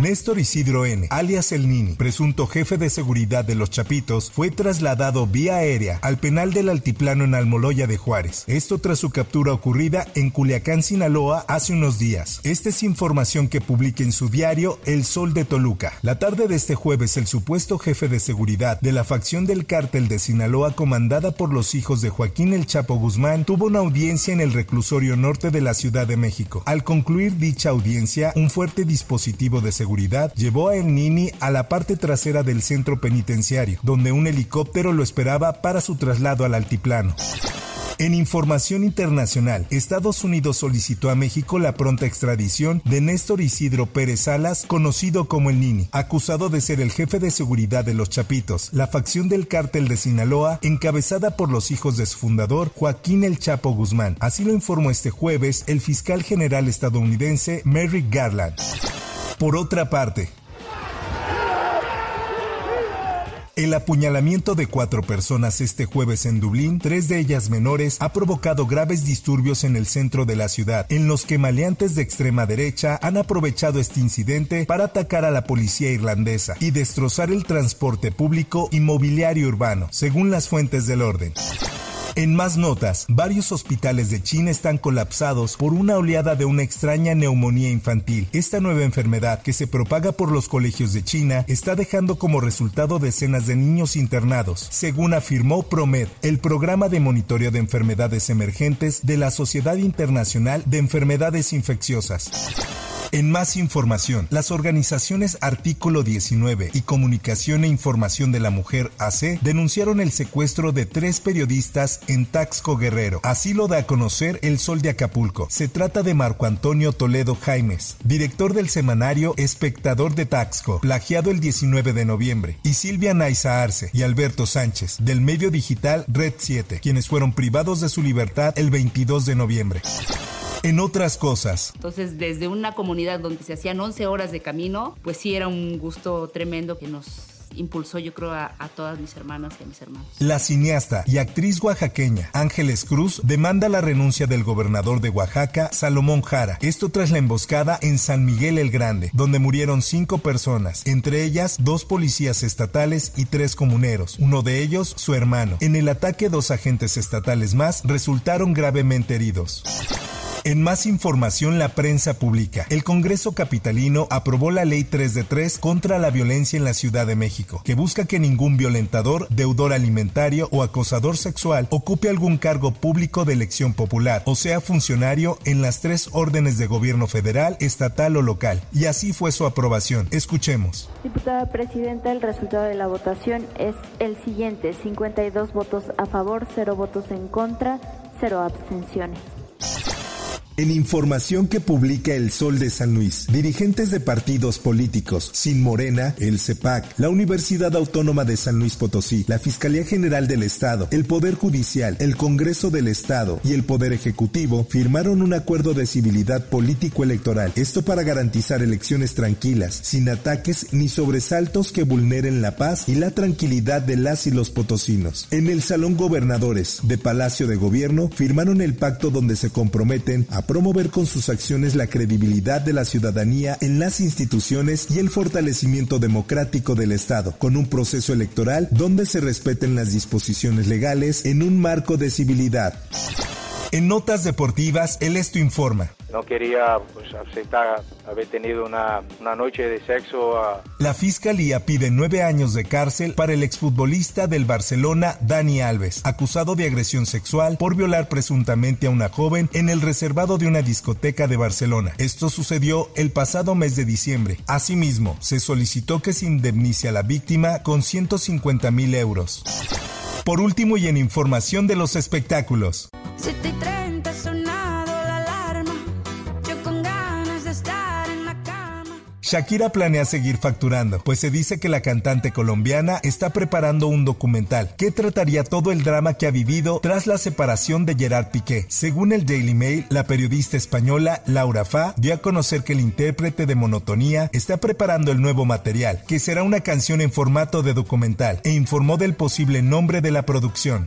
Néstor Isidro N., alias El Nini, presunto jefe de seguridad de los Chapitos, fue trasladado vía aérea al penal del Altiplano en Almoloya de Juárez. Esto tras su captura ocurrida en Culiacán, Sinaloa, hace unos días. Esta es información que publica en su diario El Sol de Toluca. La tarde de este jueves, el supuesto jefe de seguridad de la facción del cártel de Sinaloa comandada por los hijos de Joaquín El Chapo Guzmán tuvo una audiencia en el reclusorio norte de la Ciudad de México. Al concluir dicha audiencia, un fuerte dispositivo de seguridad llevó a El Nini a la parte trasera del centro penitenciario, donde un helicóptero lo esperaba para su traslado al altiplano. En información internacional, Estados Unidos solicitó a México la pronta extradición de Néstor Isidro Pérez Salas, conocido como el Nini, acusado de ser el jefe de seguridad de los Chapitos, la facción del cártel de Sinaloa, encabezada por los hijos de su fundador, Joaquín El Chapo Guzmán. Así lo informó este jueves el fiscal general estadounidense Merrick Garland. Por otra parte, El apuñalamiento de cuatro personas este jueves en Dublín, tres de ellas menores, ha provocado graves disturbios en el centro de la ciudad, en los que maleantes de extrema derecha han aprovechado este incidente para atacar a la policía irlandesa y destrozar el transporte público y mobiliario urbano, según las fuentes del orden. En más notas, varios hospitales de China están colapsados por una oleada de una extraña neumonía infantil. Esta nueva enfermedad, que se propaga por los colegios de China, está dejando como resultado decenas de niños internados, según afirmó PROMED, el programa de monitoreo de enfermedades emergentes de la Sociedad Internacional de Enfermedades Infecciosas. En más información, las organizaciones Artículo 19 y Comunicación e Información de la Mujer AC denunciaron el secuestro de tres periodistas en Taxco Guerrero. Así lo da a conocer El Sol de Acapulco. Se trata de Marco Antonio Toledo Jaimes, director del semanario Espectador de Taxco, plagiado el 19 de noviembre, y Silvia Naiza Arce y Alberto Sánchez, del medio digital Red 7, quienes fueron privados de su libertad el 22 de noviembre en otras cosas. Entonces, desde una comunidad donde se hacían 11 horas de camino, pues sí era un gusto tremendo que nos impulsó yo creo a, a, todas mis hermanas y a mis hermanos. La cineasta y actriz oaxaqueña Ángeles Cruz demanda la renuncia del gobernador de Oaxaca, Salomón Jara. Esto tras la emboscada en San Miguel el Grande, donde murieron cinco personas, entre ellas dos policías estatales y tres comuneros, uno de ellos su hermano. En el ataque dos agentes estatales más resultaron gravemente heridos. En más información, la prensa publica. El Congreso Capitalino aprobó la Ley 3 de 3 contra la violencia en la Ciudad de México, que busca que ningún violentador, deudor alimentario o acosador sexual ocupe algún cargo público de elección popular o sea funcionario en las tres órdenes de gobierno federal, estatal o local. Y así fue su aprobación. Escuchemos. Diputada Presidenta, el resultado de la votación es el siguiente. 52 votos a favor, 0 votos en contra, 0 abstenciones. En información que publica El Sol de San Luis, dirigentes de partidos políticos, Sin Morena, el CEPAC, la Universidad Autónoma de San Luis Potosí, la Fiscalía General del Estado, el Poder Judicial, el Congreso del Estado y el Poder Ejecutivo firmaron un acuerdo de civilidad político-electoral. Esto para garantizar elecciones tranquilas, sin ataques ni sobresaltos que vulneren la paz y la tranquilidad de las y los potosinos. En el Salón Gobernadores de Palacio de Gobierno firmaron el pacto donde se comprometen a promover con sus acciones la credibilidad de la ciudadanía en las instituciones y el fortalecimiento democrático del Estado, con un proceso electoral donde se respeten las disposiciones legales en un marco de civilidad. En notas deportivas, el esto informa. No quería pues, aceptar haber tenido una, una noche de sexo. a- La fiscalía pide nueve años de cárcel para el exfutbolista del Barcelona, Dani Alves, acusado de agresión sexual por violar presuntamente a una joven en el reservado de una discoteca de Barcelona. Esto sucedió el pasado mes de diciembre. Asimismo, se solicitó que se indemnice a la víctima con 150 mil euros. Por último y en información de los espectáculos. 7 y Shakira planea seguir facturando, pues se dice que la cantante colombiana está preparando un documental que trataría todo el drama que ha vivido tras la separación de Gerard Piqué. Según el Daily Mail, la periodista española Laura Fa dio a conocer que el intérprete de Monotonía está preparando el nuevo material, que será una canción en formato de documental, e informó del posible nombre de la producción.